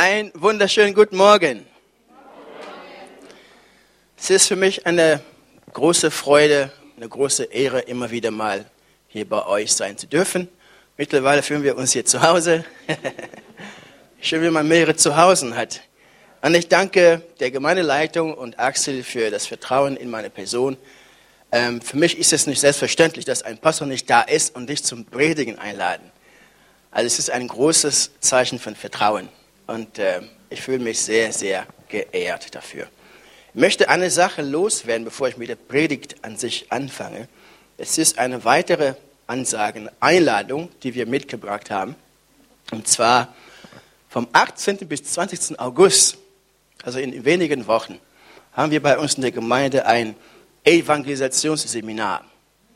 Ein wunderschönen guten Morgen. Es ist für mich eine große Freude, eine große Ehre, immer wieder mal hier bei euch sein zu dürfen. Mittlerweile fühlen wir uns hier zu Hause. Schön, wie man mehrere Zuhause hat. Und ich danke der Gemeindeleitung und Axel für das Vertrauen in meine Person. Ähm, für mich ist es nicht selbstverständlich, dass ein Pastor nicht da ist und dich zum Predigen einladen. Also es ist ein großes Zeichen von Vertrauen. Und äh, ich fühle mich sehr, sehr geehrt dafür. Ich möchte eine Sache loswerden, bevor ich mit der Predigt an sich anfange. Es ist eine weitere Ansage, eine Einladung, die wir mitgebracht haben. Und zwar vom 18. bis 20. August, also in wenigen Wochen, haben wir bei uns in der Gemeinde ein Evangelisationsseminar.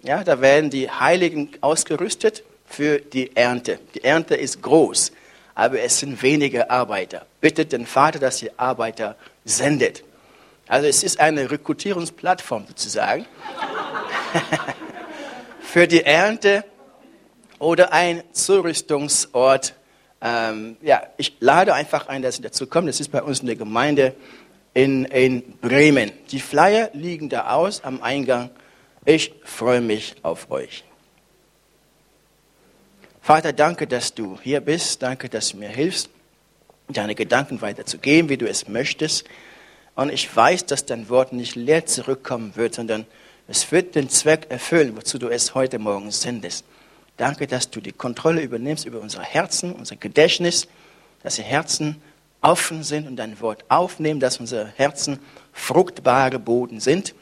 Ja, da werden die Heiligen ausgerüstet für die Ernte. Die Ernte ist groß aber es sind wenige Arbeiter. Bittet den Vater, dass ihr Arbeiter sendet. Also es ist eine Rekrutierungsplattform sozusagen für die Ernte oder ein Zurüstungsort. Ähm, ja, ich lade einfach ein, dass Sie dazu kommen. Das ist bei uns in der Gemeinde in, in Bremen. Die Flyer liegen da aus am Eingang. Ich freue mich auf euch. Vater, danke, dass du hier bist. Danke, dass du mir hilfst, deine Gedanken weiterzugeben, wie du es möchtest. Und ich weiß, dass dein Wort nicht leer zurückkommen wird, sondern es wird den Zweck erfüllen, wozu du es heute Morgen sendest. Danke, dass du die Kontrolle übernimmst über unsere Herzen, unser Gedächtnis, dass die Herzen offen sind und dein Wort aufnehmen, dass unsere Herzen fruchtbare Boden sind,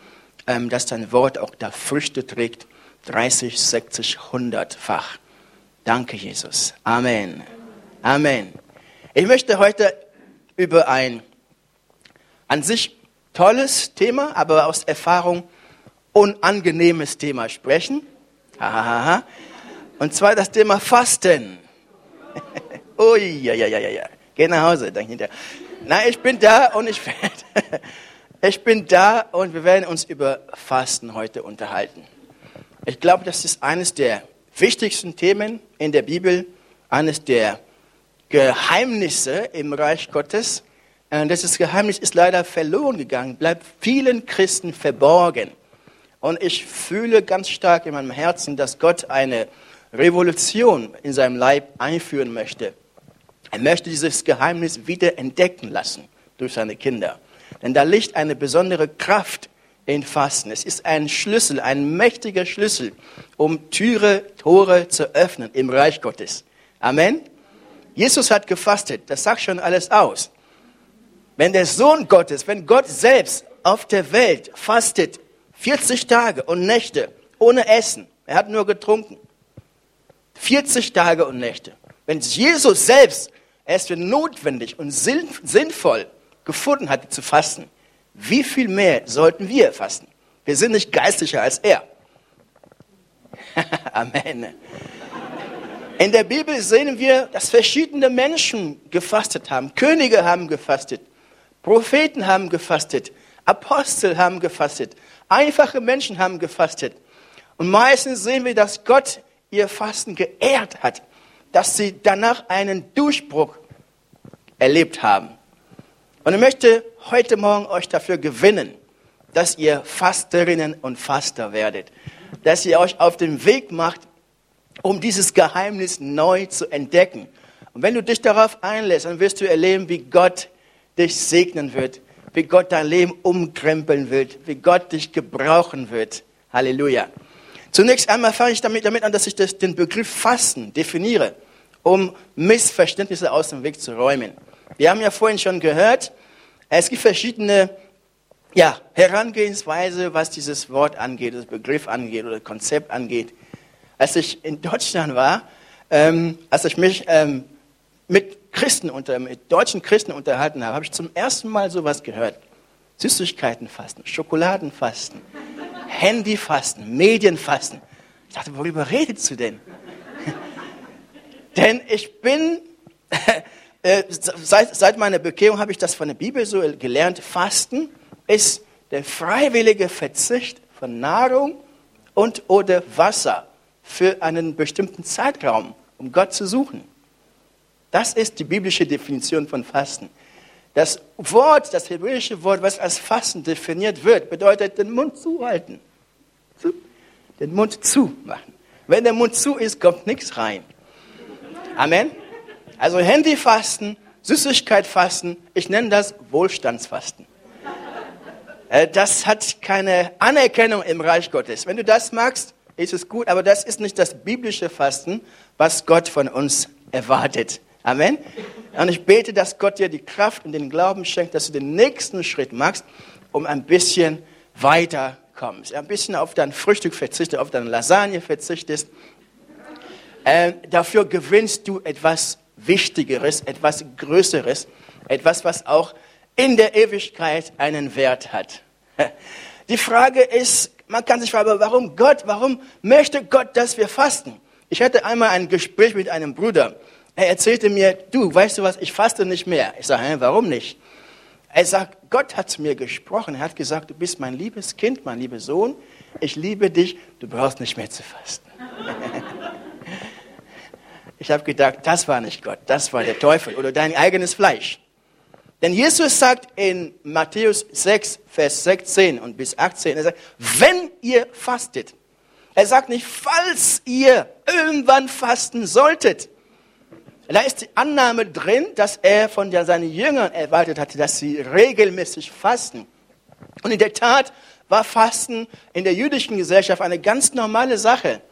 ähm, dass dein Wort auch da Früchte trägt, 30, 60, 100-fach. Danke, Jesus. Amen. Amen. Ich möchte heute über ein an sich tolles Thema, aber aus Erfahrung unangenehmes Thema sprechen. Und zwar das Thema Fasten. Ui, ja, ja, ja, ja. Geh nach Hause, dann hinterher. Nein, ich bin da und ich werde, ich bin da und wir werden uns über Fasten heute unterhalten. Ich glaube, das ist eines der wichtigsten Themen in der Bibel, eines der Geheimnisse im Reich Gottes. Und dieses Geheimnis ist leider verloren gegangen, bleibt vielen Christen verborgen. Und ich fühle ganz stark in meinem Herzen, dass Gott eine Revolution in seinem Leib einführen möchte. Er möchte dieses Geheimnis wieder entdecken lassen durch seine Kinder. Denn da liegt eine besondere Kraft in Fasten. Es ist ein Schlüssel, ein mächtiger Schlüssel, um Türe, Tore zu öffnen im Reich Gottes. Amen. Jesus hat gefastet, das sagt schon alles aus. Wenn der Sohn Gottes, wenn Gott selbst auf der Welt fastet, 40 Tage und Nächte ohne Essen, er hat nur getrunken, 40 Tage und Nächte. Wenn Jesus selbst es für notwendig und sinnvoll gefunden hatte zu fasten, wie viel mehr sollten wir fasten? Wir sind nicht geistlicher als er. Amen. In der Bibel sehen wir, dass verschiedene Menschen gefastet haben. Könige haben gefastet, Propheten haben gefastet, Apostel haben gefastet, einfache Menschen haben gefastet. Und meistens sehen wir, dass Gott ihr Fasten geehrt hat, dass sie danach einen Durchbruch erlebt haben. Und ich möchte heute Morgen euch dafür gewinnen, dass ihr Fasterinnen und Faster werdet, dass ihr euch auf den Weg macht, um dieses Geheimnis neu zu entdecken. Und wenn du dich darauf einlässt, dann wirst du erleben, wie Gott dich segnen wird, wie Gott dein Leben umkrempeln wird, wie Gott dich gebrauchen wird. Halleluja. Zunächst einmal fange ich damit, damit an, dass ich das, den Begriff Fasten definiere, um Missverständnisse aus dem Weg zu räumen. Wir haben ja vorhin schon gehört, es gibt verschiedene ja, Herangehensweise, was dieses Wort angeht, das Begriff angeht oder Konzept angeht. Als ich in Deutschland war, ähm, als ich mich ähm, mit Christen unter, mit deutschen Christen unterhalten habe, habe ich zum ersten Mal sowas gehört. Süßigkeitenfasten, Schokoladenfasten, Handyfasten, Medienfasten. Ich dachte, worüber redest du denn? denn ich bin äh, seit, seit meiner Bekehrung habe ich das von der Bibel so gelernt. Fasten ist der freiwillige Verzicht von Nahrung und oder Wasser für einen bestimmten Zeitraum, um Gott zu suchen. Das ist die biblische Definition von Fasten. Das Wort, das hebräische Wort, was als Fasten definiert wird, bedeutet den Mund zuhalten. Den Mund zumachen. Wenn der Mund zu ist, kommt nichts rein. Amen. Also Handyfasten, Süßigkeit fasten, ich nenne das Wohlstandsfasten. Äh, das hat keine Anerkennung im Reich Gottes. Wenn du das magst, ist es gut, aber das ist nicht das biblische Fasten, was Gott von uns erwartet. Amen. Und ich bete, dass Gott dir die Kraft und den Glauben schenkt, dass du den nächsten Schritt machst, um ein bisschen weiter kommst. Ein bisschen auf dein Frühstück verzichtest, auf deine Lasagne verzichtest. Äh, dafür gewinnst du etwas Wichtigeres, etwas Größeres, etwas, was auch in der Ewigkeit einen Wert hat. Die Frage ist, man kann sich fragen, warum Gott, warum möchte Gott, dass wir fasten? Ich hatte einmal ein Gespräch mit einem Bruder. Er erzählte mir, du, weißt du was, ich faste nicht mehr. Ich sage, warum nicht? Er sagt, Gott hat zu mir gesprochen. Er hat gesagt, du bist mein liebes Kind, mein lieber Sohn. Ich liebe dich. Du brauchst nicht mehr zu fasten. ich habe gedacht, das war nicht Gott, das war der Teufel oder dein eigenes Fleisch. Denn Jesus sagt in Matthäus 6, Vers 16 und bis 18, er sagt, wenn ihr fastet, er sagt nicht, falls ihr irgendwann fasten solltet. Da ist die Annahme drin, dass er von seinen Jüngern erwartet hatte, dass sie regelmäßig fasten. Und in der Tat war Fasten in der jüdischen Gesellschaft eine ganz normale Sache.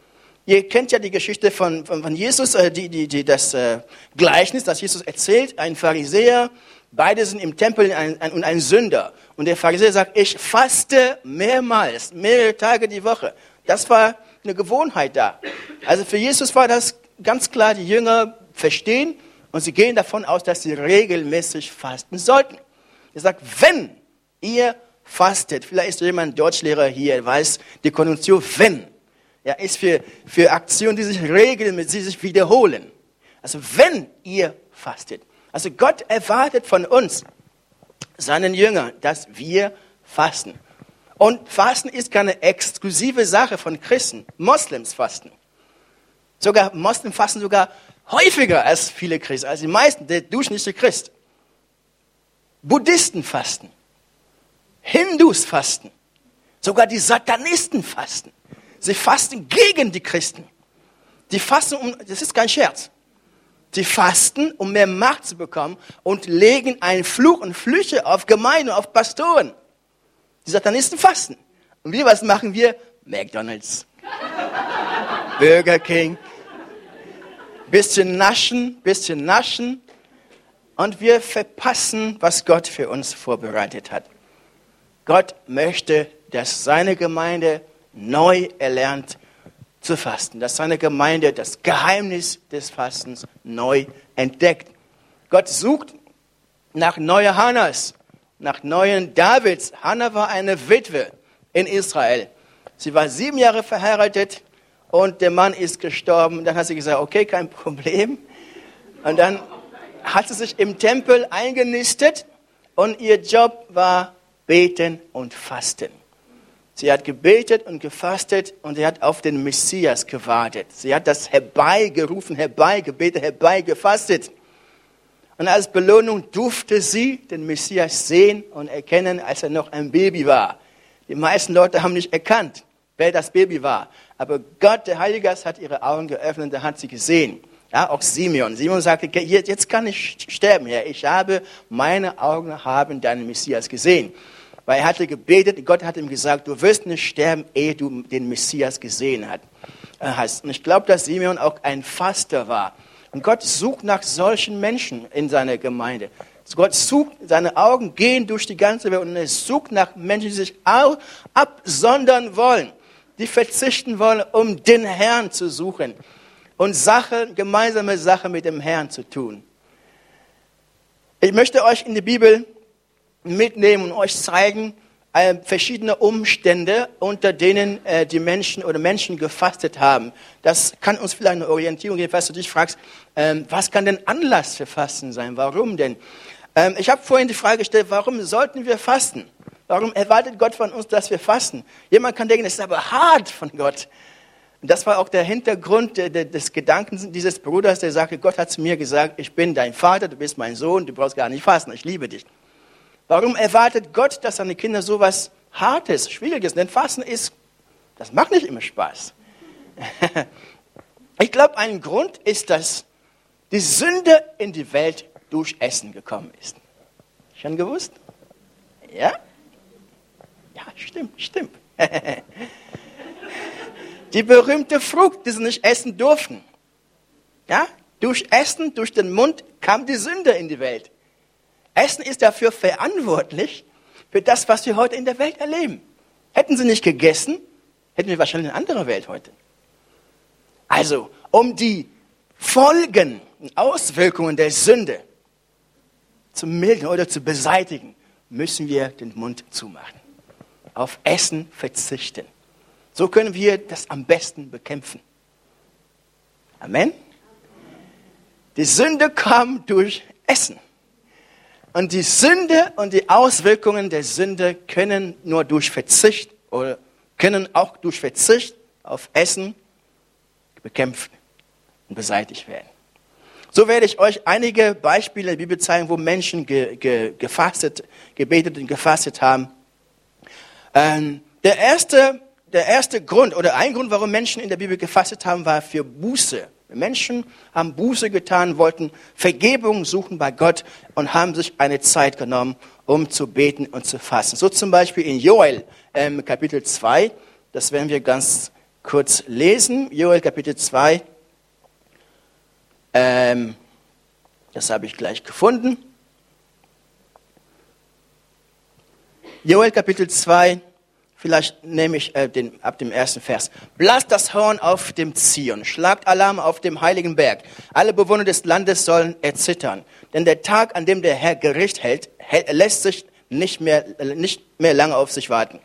Ihr kennt ja die Geschichte von, von, von Jesus, äh, die, die, die, das äh, Gleichnis, das Jesus erzählt. Ein Pharisäer, beide sind im Tempel ein, ein, und ein Sünder. Und der Pharisäer sagt, ich faste mehrmals, mehrere Tage die Woche. Das war eine Gewohnheit da. Also für Jesus war das ganz klar, die Jünger verstehen und sie gehen davon aus, dass sie regelmäßig fasten sollten. Er sagt, wenn ihr fastet, vielleicht ist jemand Deutschlehrer hier, weiß die Konjunktion wenn, ja, ist für, für Aktionen, die sich regelmäßig die sich wiederholen. Also wenn ihr fastet. Also Gott erwartet von uns, seinen Jüngern, dass wir fasten. Und Fasten ist keine exklusive Sache von Christen. Moslems fasten. Sogar Moslems fasten sogar häufiger als viele Christen, als die meisten, der durchschnittliche Christ. Buddhisten fasten. Hindus fasten. Sogar die Satanisten fasten. Sie fasten gegen die Christen. Die fasten, um, das ist kein Scherz. Sie fasten, um mehr Macht zu bekommen und legen einen Fluch und Flüche auf Gemeinden, auf Pastoren. Die Satanisten fasten. Und wir, was machen wir? McDonalds. Burger King. Bisschen naschen, bisschen naschen. Und wir verpassen, was Gott für uns vorbereitet hat. Gott möchte, dass seine Gemeinde neu erlernt zu fasten, dass seine Gemeinde das Geheimnis des Fastens neu entdeckt. Gott sucht nach neuen Hannas, nach neuen Davids. Hannah war eine Witwe in Israel. Sie war sieben Jahre verheiratet und der Mann ist gestorben. Dann hat sie gesagt, okay, kein Problem. Und dann hat sie sich im Tempel eingenistet und ihr Job war beten und fasten. Sie hat gebetet und gefastet und sie hat auf den Messias gewartet. Sie hat das herbeigerufen, herbeigebetet, herbeigefastet. Und als Belohnung durfte sie den Messias sehen und erkennen, als er noch ein Baby war. Die meisten Leute haben nicht erkannt, wer das Baby war. Aber Gott, der Heilige Geist, hat ihre Augen geöffnet und hat sie gesehen. Ja, auch Simeon. Simeon sagte, jetzt kann ich sterben, Herr. Ich habe, meine Augen haben deinen Messias gesehen. Weil er hatte gebetet, Gott hat ihm gesagt, du wirst nicht sterben, ehe du den Messias gesehen hast. Und ich glaube, dass Simeon auch ein Faster war. Und Gott sucht nach solchen Menschen in seiner Gemeinde. Gott sucht, seine Augen gehen durch die ganze Welt und er sucht nach Menschen, die sich absondern wollen, die verzichten wollen, um den Herrn zu suchen und Sache, gemeinsame Sache mit dem Herrn zu tun. Ich möchte euch in die Bibel mitnehmen und euch zeigen, äh, verschiedene Umstände, unter denen äh, die Menschen oder Menschen gefastet haben. Das kann uns vielleicht eine Orientierung geben, falls du dich fragst, ähm, was kann denn Anlass für Fasten sein? Warum denn? Ähm, ich habe vorhin die Frage gestellt, warum sollten wir fasten? Warum erwartet Gott von uns, dass wir fasten? Jemand kann denken, das ist aber hart von Gott. Das war auch der Hintergrund des Gedankens dieses Bruders, der sagte, Gott hat zu mir gesagt, ich bin dein Vater, du bist mein Sohn, du brauchst gar nicht fasten, ich liebe dich. Warum erwartet Gott, dass seine Kinder sowas Hartes, Schwieriges, denn Fasten ist, das macht nicht immer Spaß. Ich glaube, ein Grund ist, dass die Sünde in die Welt durch Essen gekommen ist. Schon gewusst? Ja? Ja, stimmt, stimmt. die berühmte Frucht, die sie nicht essen durften. Ja? Durch Essen, durch den Mund kam die Sünde in die Welt. Essen ist dafür verantwortlich, für das, was wir heute in der Welt erleben. Hätten sie nicht gegessen, hätten wir wahrscheinlich eine andere Welt heute. Also, um die Folgen und Auswirkungen der Sünde zu mildern oder zu beseitigen, müssen wir den Mund zumachen. Auf Essen verzichten. So können wir das am besten bekämpfen. Amen. Die Sünde kam durch Essen. Und die Sünde und die Auswirkungen der Sünde können nur durch Verzicht oder können auch durch Verzicht auf Essen bekämpft und beseitigt werden. So werde ich euch einige Beispiele in der Bibel zeigen, wo Menschen ge, ge, gefastet, gebetet und gefastet haben. Ähm, der, erste, der erste Grund oder ein Grund, warum Menschen in der Bibel gefastet haben, war für Buße. Menschen haben Buße getan, wollten Vergebung suchen bei Gott und haben sich eine Zeit genommen, um zu beten und zu fasten. So zum Beispiel in Joel ähm, Kapitel 2, das werden wir ganz kurz lesen. Joel Kapitel 2, ähm, das habe ich gleich gefunden. Joel Kapitel 2, Vielleicht nehme ich äh, den, ab dem ersten Vers. Blasst das Horn auf dem Zion, schlagt Alarm auf dem heiligen Berg. Alle Bewohner des Landes sollen erzittern. Denn der Tag, an dem der Herr Gericht hält, hält lässt sich nicht mehr, nicht mehr lange auf sich warten.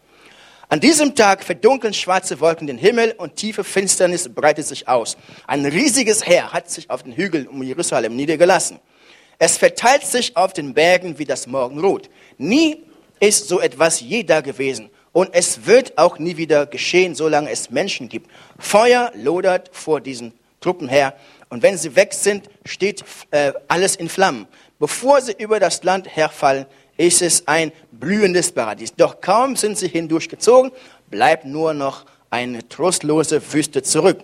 An diesem Tag verdunkeln schwarze Wolken den Himmel und tiefe Finsternis breitet sich aus. Ein riesiges Heer hat sich auf den Hügeln um Jerusalem niedergelassen. Es verteilt sich auf den Bergen wie das Morgenrot. Nie ist so etwas je da gewesen und es wird auch nie wieder geschehen, solange es Menschen gibt. Feuer lodert vor diesen Truppen her. Und wenn sie weg sind, steht äh, alles in Flammen. Bevor sie über das Land herfallen, ist es ein blühendes Paradies. Doch kaum sind sie hindurchgezogen, bleibt nur noch eine trostlose Wüste zurück.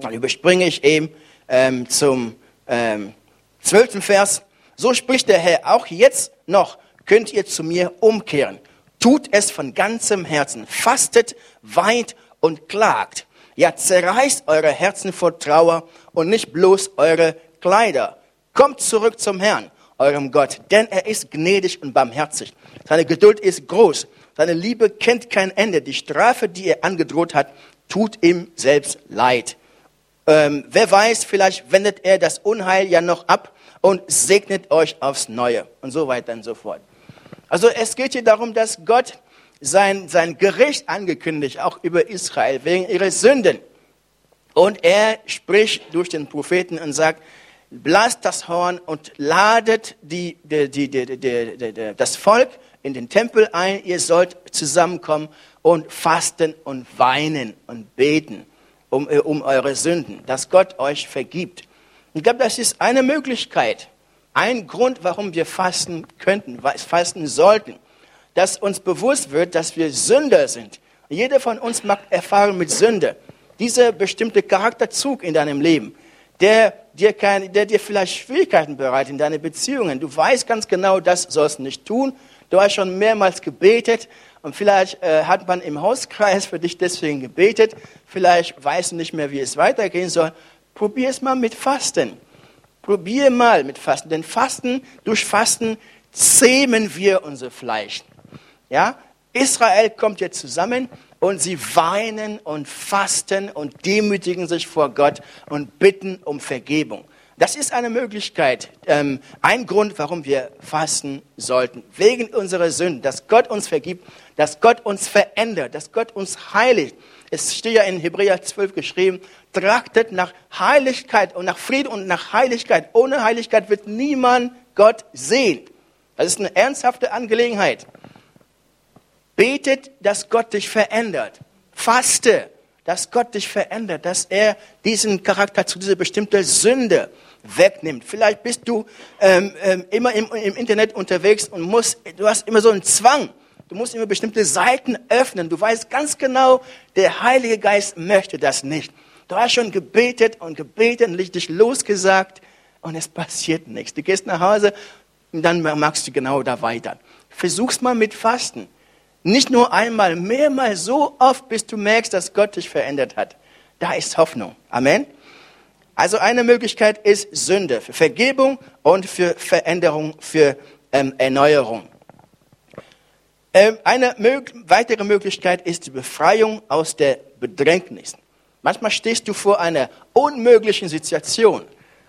Dann überspringe ich eben ähm, zum ähm, zwölften Vers. So spricht der Herr, auch jetzt noch könnt ihr zu mir umkehren. Tut es von ganzem Herzen. Fastet, weint und klagt. Ja, zerreißt eure Herzen vor Trauer und nicht bloß eure Kleider. Kommt zurück zum Herrn, eurem Gott, denn er ist gnädig und barmherzig. Seine Geduld ist groß. Seine Liebe kennt kein Ende. Die Strafe, die er angedroht hat, tut ihm selbst leid. Ähm, wer weiß, vielleicht wendet er das Unheil ja noch ab und segnet euch aufs Neue und so weiter und so fort. Also es geht hier darum, dass Gott sein, sein Gericht angekündigt, auch über Israel, wegen ihrer Sünden. Und er spricht durch den Propheten und sagt, blasst das Horn und ladet die, die, die, das Volk in den Tempel ein. Ihr sollt zusammenkommen und fasten und weinen und beten um, um eure Sünden, dass Gott euch vergibt. Ich glaube, das ist eine Möglichkeit, ein Grund, warum wir fasten könnten, fasten sollten, dass uns bewusst wird, dass wir Sünder sind. Jeder von uns macht Erfahrung mit Sünde. Dieser bestimmte Charakterzug in deinem Leben, der dir, kein, der dir vielleicht Schwierigkeiten bereitet in deinen Beziehungen. Du weißt ganz genau, das sollst du nicht tun. Du hast schon mehrmals gebetet und vielleicht äh, hat man im Hauskreis für dich deswegen gebetet. Vielleicht weißt du nicht mehr, wie es weitergehen soll. Probier es mal mit Fasten. Probier mal mit Fasten, denn Fasten, durch Fasten zähmen wir unser Fleisch. Ja? Israel kommt jetzt zusammen und sie weinen und fasten und demütigen sich vor Gott und bitten um Vergebung. Das ist eine Möglichkeit, ähm, ein Grund, warum wir fasten sollten. Wegen unserer Sünden, dass Gott uns vergibt, dass Gott uns verändert, dass Gott uns heiligt. Es steht ja in Hebräer 12 geschrieben, trachtet nach Heiligkeit und nach Frieden und nach Heiligkeit. Ohne Heiligkeit wird niemand Gott sehen. Das ist eine ernsthafte Angelegenheit. Betet, dass Gott dich verändert. Faste, dass Gott dich verändert, dass er diesen Charakter zu dieser bestimmten Sünde wegnimmt. Vielleicht bist du ähm, ähm, immer im, im Internet unterwegs und musst, du hast immer so einen Zwang. Du musst immer bestimmte Seiten öffnen. Du weißt ganz genau, der Heilige Geist möchte das nicht. Du hast schon gebetet und gebetet und dich losgesagt und es passiert nichts. Du gehst nach Hause und dann machst du genau da weiter. Versuch's mal mit Fasten. Nicht nur einmal, mehrmals so oft, bis du merkst, dass Gott dich verändert hat. Da ist Hoffnung. Amen. Also eine Möglichkeit ist Sünde für Vergebung und für Veränderung, für ähm, Erneuerung. Ähm, eine weitere Möglichkeit ist die Befreiung aus der Bedrängnis. Manchmal stehst du vor einer unmöglichen Situation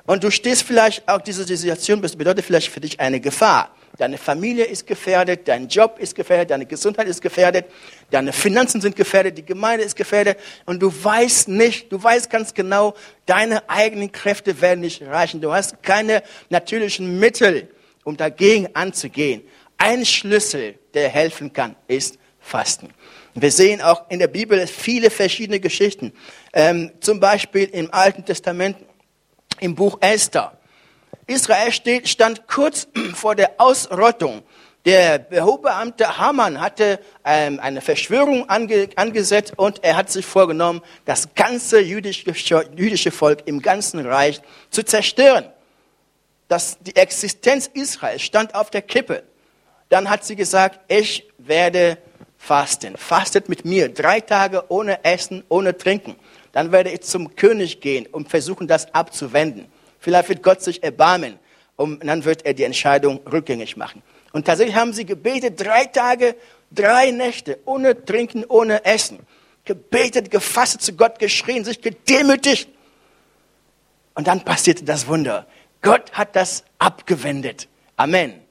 und du stehst vielleicht auch diese Situation bedeutet vielleicht für dich eine Gefahr. Deine Familie ist gefährdet, dein Job ist gefährdet, deine Gesundheit ist gefährdet, deine Finanzen sind gefährdet, die Gemeinde ist gefährdet und du weißt nicht, du weißt ganz genau, deine eigenen Kräfte werden nicht reichen. Du hast keine natürlichen Mittel, um dagegen anzugehen. Ein Schlüssel, der helfen kann, ist Fasten. Wir sehen auch in der Bibel viele verschiedene Geschichten. Ähm, zum Beispiel im Alten Testament, im Buch Esther. Israel steht, stand kurz vor der Ausrottung. Der Hochbeamte Haman hatte ähm, eine Verschwörung ange, angesetzt und er hat sich vorgenommen, das ganze jüdische, jüdische Volk im ganzen Reich zu zerstören. Das, die Existenz Israels stand auf der Kippe. Dann hat sie gesagt, ich werde fasten. Fastet mit mir drei Tage ohne Essen, ohne Trinken. Dann werde ich zum König gehen und versuchen, das abzuwenden. Vielleicht wird Gott sich erbarmen und dann wird er die Entscheidung rückgängig machen. Und tatsächlich haben sie gebetet, drei Tage, drei Nächte, ohne Trinken, ohne Essen. Gebetet, gefasst zu Gott, geschrien, sich gedemütigt. Und dann passierte das Wunder. Gott hat das abgewendet. Amen.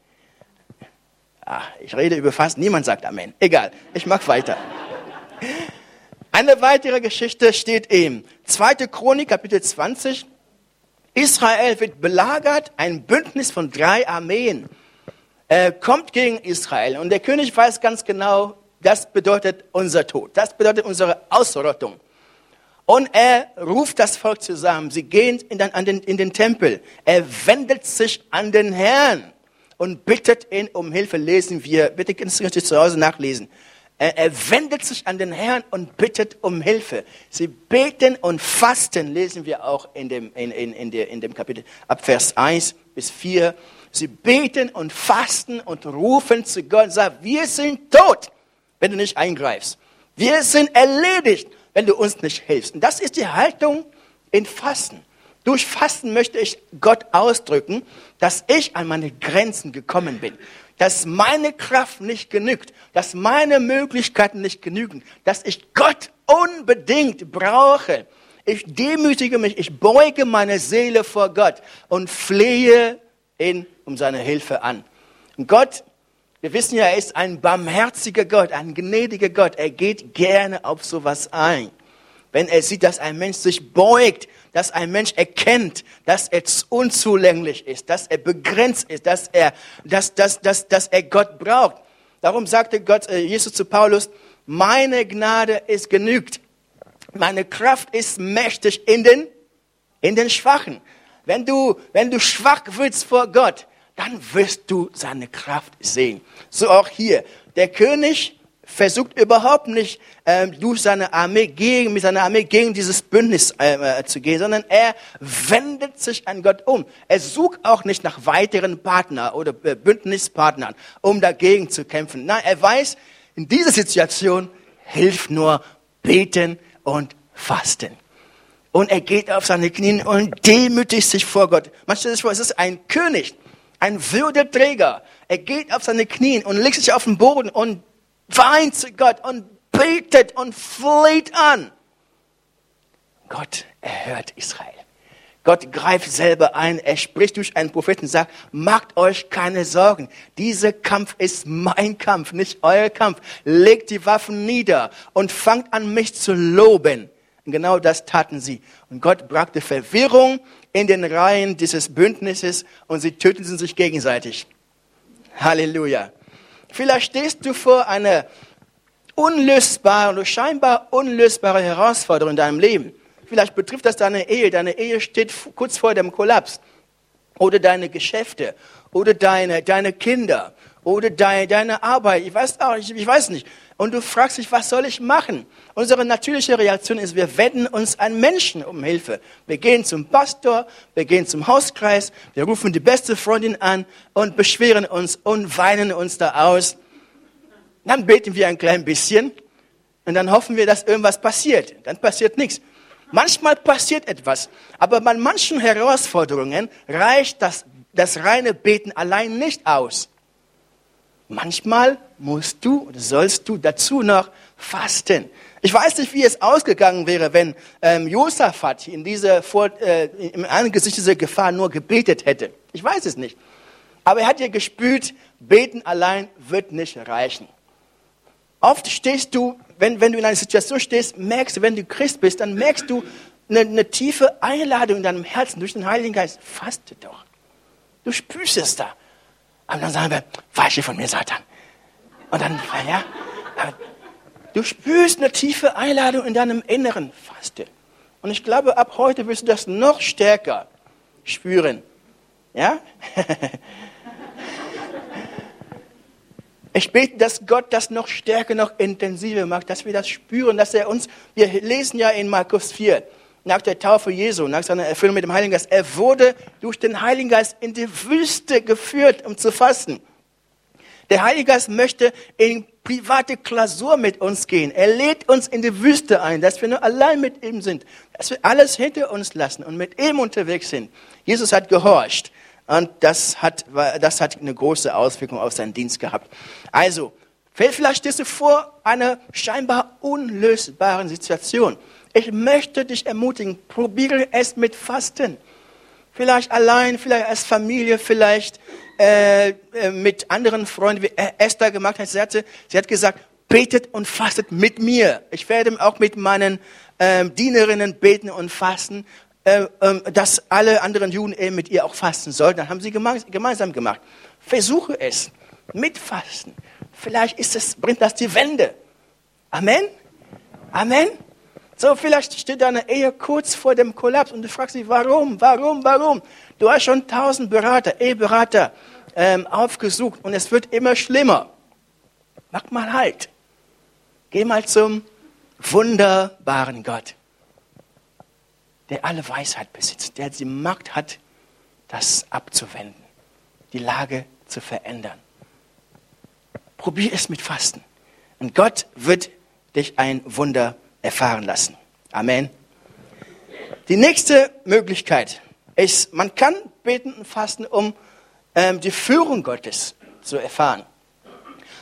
Ach, ich rede über fast, niemand sagt Amen. Egal, ich mache weiter. Eine weitere Geschichte steht im 2. Chronik, Kapitel 20, Israel wird belagert, ein Bündnis von drei Armeen äh, kommt gegen Israel. Und der König weiß ganz genau, das bedeutet unser Tod, das bedeutet unsere Ausrottung. Und er ruft das Volk zusammen. Sie gehen in den, den, in den Tempel. Er wendet sich an den Herrn und bittet ihn um Hilfe. Lesen wir, bitte kannst du zu Hause nachlesen. Er wendet sich an den Herrn und bittet um Hilfe. Sie beten und fasten, lesen wir auch in dem, in, in, in, der, in dem Kapitel ab Vers 1 bis 4. Sie beten und fasten und rufen zu Gott und sagen, wir sind tot, wenn du nicht eingreifst. Wir sind erledigt, wenn du uns nicht hilfst. Und das ist die Haltung in Fasten. Durch Fasten möchte ich Gott ausdrücken, dass ich an meine Grenzen gekommen bin dass meine Kraft nicht genügt, dass meine Möglichkeiten nicht genügen, dass ich Gott unbedingt brauche. Ich demütige mich, ich beuge meine Seele vor Gott und flehe ihn um seine Hilfe an. Und Gott, wir wissen ja, er ist ein barmherziger Gott, ein gnädiger Gott. Er geht gerne auf sowas ein. Wenn er sieht, dass ein Mensch sich beugt dass ein Mensch erkennt, dass er unzulänglich ist, dass er begrenzt ist, dass er, dass, dass, dass, dass er Gott braucht. Darum sagte Gott, äh, Jesus zu Paulus, meine Gnade ist genügt. Meine Kraft ist mächtig in den, in den Schwachen. Wenn du, wenn du schwach wirst vor Gott, dann wirst du seine Kraft sehen. So auch hier. Der König versucht überhaupt nicht ähm, durch seine Armee gegen, mit seiner Armee gegen dieses Bündnis äh, äh, zu gehen, sondern er wendet sich an Gott um. Er sucht auch nicht nach weiteren Partnern oder äh, Bündnispartnern, um dagegen zu kämpfen. Nein, er weiß, in dieser Situation hilft nur beten und fasten. Und er geht auf seine Knie und demütigt sich vor Gott. Man stellt sich vor, es ist ein König, ein Würdeträger. Er geht auf seine Knie und legt sich auf den Boden und weint zu Gott und betet und fleht an. Gott erhört Israel. Gott greift selber ein. Er spricht durch einen Propheten und sagt, macht euch keine Sorgen. Dieser Kampf ist mein Kampf, nicht euer Kampf. Legt die Waffen nieder und fangt an, mich zu loben. Und genau das taten sie. Und Gott brachte Verwirrung in den Reihen dieses Bündnisses und sie töteten sich gegenseitig. Halleluja. Vielleicht stehst du vor einer unlösbare oder scheinbar unlösbare Herausforderungen in deinem Leben. Vielleicht betrifft das deine Ehe. Deine Ehe steht kurz vor dem Kollaps. Oder deine Geschäfte. Oder deine, deine Kinder. Oder deine, deine Arbeit. Ich weiß auch, ich, ich weiß nicht. Und du fragst dich, was soll ich machen? Unsere natürliche Reaktion ist, wir wenden uns an Menschen um Hilfe. Wir gehen zum Pastor, wir gehen zum Hauskreis, wir rufen die beste Freundin an und beschweren uns und weinen uns da aus. Dann beten wir ein klein bisschen und dann hoffen wir, dass irgendwas passiert. Dann passiert nichts. Manchmal passiert etwas, aber bei manchen Herausforderungen reicht das, das reine Beten allein nicht aus. Manchmal musst du oder sollst du dazu noch fasten. Ich weiß nicht, wie es ausgegangen wäre, wenn ähm, Josaphat in dieser vor, äh, im Angesicht dieser Gefahr nur gebetet hätte. Ich weiß es nicht. Aber er hat ja gespürt, beten allein wird nicht reichen. Oft stehst du wenn, wenn du in einer Situation stehst, merkst du, wenn du Christ bist, dann merkst du eine, eine tiefe Einladung in deinem Herzen durch den Heiligen Geist. Faste doch. Du spürst es da. Aber dann sagen wir, weiche von mir, Satan. Und dann, ja, du spürst eine tiefe Einladung in deinem Inneren. Faste. Und ich glaube, ab heute wirst du das noch stärker spüren. Ja? Ich bete, dass Gott das noch stärker, noch intensiver macht, dass wir das spüren, dass er uns, wir lesen ja in Markus 4, nach der Taufe Jesu, nach seiner Erfüllung mit dem Heiligen Geist, er wurde durch den Heiligen Geist in die Wüste geführt, um zu fasten. Der Heilige Geist möchte in private Klausur mit uns gehen. Er lädt uns in die Wüste ein, dass wir nur allein mit ihm sind, dass wir alles hinter uns lassen und mit ihm unterwegs sind. Jesus hat gehorcht. Und das hat, das hat eine große Auswirkung auf seinen Dienst gehabt. Also, vielleicht stehst du vor einer scheinbar unlösbaren Situation. Ich möchte dich ermutigen, probiere es mit Fasten. Vielleicht allein, vielleicht als Familie, vielleicht äh, äh mit anderen Freunden, wie Esther gemacht hat. Sie, hatte, sie hat gesagt, betet und fastet mit mir. Ich werde auch mit meinen ähm, Dienerinnen beten und fasten äh, ähm, dass alle anderen Juden mit ihr auch fasten sollten. Dann haben sie gemeinsam gemacht. Versuche es mit Fasten. Vielleicht ist es, bringt das die Wende. Amen? Amen? So, vielleicht steht deine Ehe kurz vor dem Kollaps und du fragst dich, warum, warum, warum? Du hast schon tausend Berater, Eheberater ähm, aufgesucht und es wird immer schlimmer. Mach mal halt. Geh mal zum wunderbaren Gott der alle Weisheit besitzt, der die Macht hat, das abzuwenden, die Lage zu verändern. Probier es mit Fasten. Und Gott wird dich ein Wunder erfahren lassen. Amen. Die nächste Möglichkeit ist, man kann beten und fasten, um ähm, die Führung Gottes zu erfahren.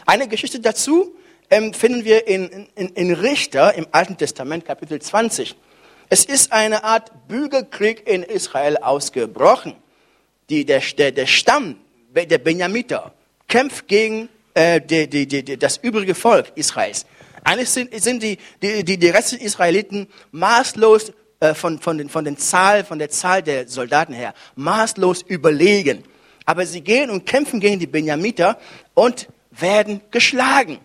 Eine Geschichte dazu ähm, finden wir in, in, in Richter im Alten Testament, Kapitel 20. Es ist eine Art Bürgerkrieg in Israel ausgebrochen. Die, der, der, der Stamm der Benjamiter kämpft gegen äh, die, die, die, das übrige Volk Israels. Eigentlich sind, sind die, die, die, die restlichen Israeliten maßlos äh, von, von, den, von, den Zahl, von der Zahl der Soldaten her, maßlos überlegen. Aber sie gehen und kämpfen gegen die Benjamiter und werden geschlagen.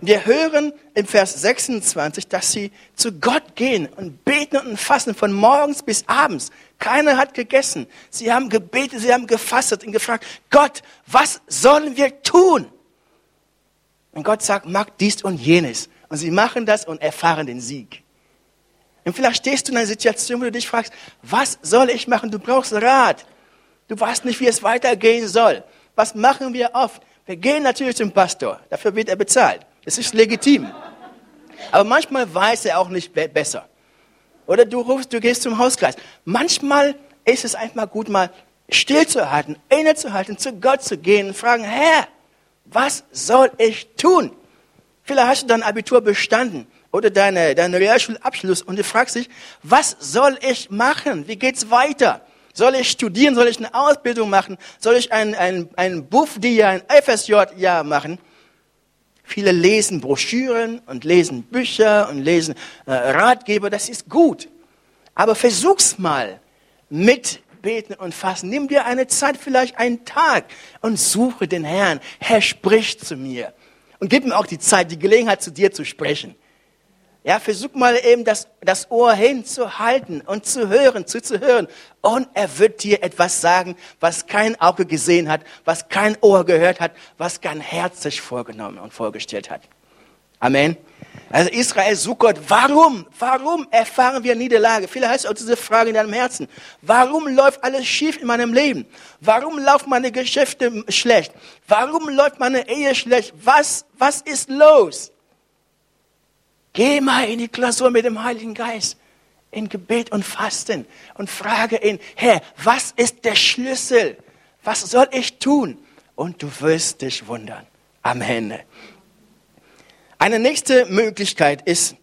Wir hören im Vers 26, dass sie zu Gott gehen und beten und fasten von morgens bis abends. Keiner hat gegessen. Sie haben gebetet, sie haben gefastet und gefragt, Gott, was sollen wir tun? Und Gott sagt, mach dies und jenes. Und sie machen das und erfahren den Sieg. Und vielleicht stehst du in einer Situation, wo du dich fragst, was soll ich machen? Du brauchst Rat. Du weißt nicht, wie es weitergehen soll. Was machen wir oft? Wir gehen natürlich zum Pastor. Dafür wird er bezahlt. Es ist legitim. Aber manchmal weiß er auch nicht besser. Oder du rufst, du gehst zum Hauskreis. Manchmal ist es einfach gut, mal stillzuhalten, innezuhalten, zu Gott zu gehen und fragen, Herr, was soll ich tun? Vielleicht hast du dein Abitur bestanden oder deine, deinen Realschulabschluss und du fragst dich, was soll ich machen? Wie geht's weiter? Soll ich studieren? Soll ich eine Ausbildung machen? Soll ich ein, ein, ein Buff-Jahr, ein FSJ-Jahr machen? Viele lesen Broschüren und lesen Bücher und lesen äh, Ratgeber, das ist gut. Aber versuch's mal mit Beten und Fassen. Nimm dir eine Zeit, vielleicht einen Tag und suche den Herrn. Herr spricht zu mir. Und gib ihm auch die Zeit, die Gelegenheit, zu dir zu sprechen. Ja, versuch mal eben das, das Ohr hinzuhalten und zu hören, zuzuhören. Und er wird dir etwas sagen, was kein Auge gesehen hat, was kein Ohr gehört hat, was kein Herz sich vorgenommen und vorgestellt hat. Amen. Also Israel sucht Gott. Warum? Warum erfahren wir Niederlage? Vielleicht hast du auch diese Frage in deinem Herzen. Warum läuft alles schief in meinem Leben? Warum laufen meine Geschäfte schlecht? Warum läuft meine Ehe schlecht? Was, was ist los? Geh mal in die Klausur mit dem Heiligen Geist, in Gebet und Fasten und frage ihn, Herr, was ist der Schlüssel? Was soll ich tun? Und du wirst dich wundern am Ende. Eine nächste Möglichkeit ist,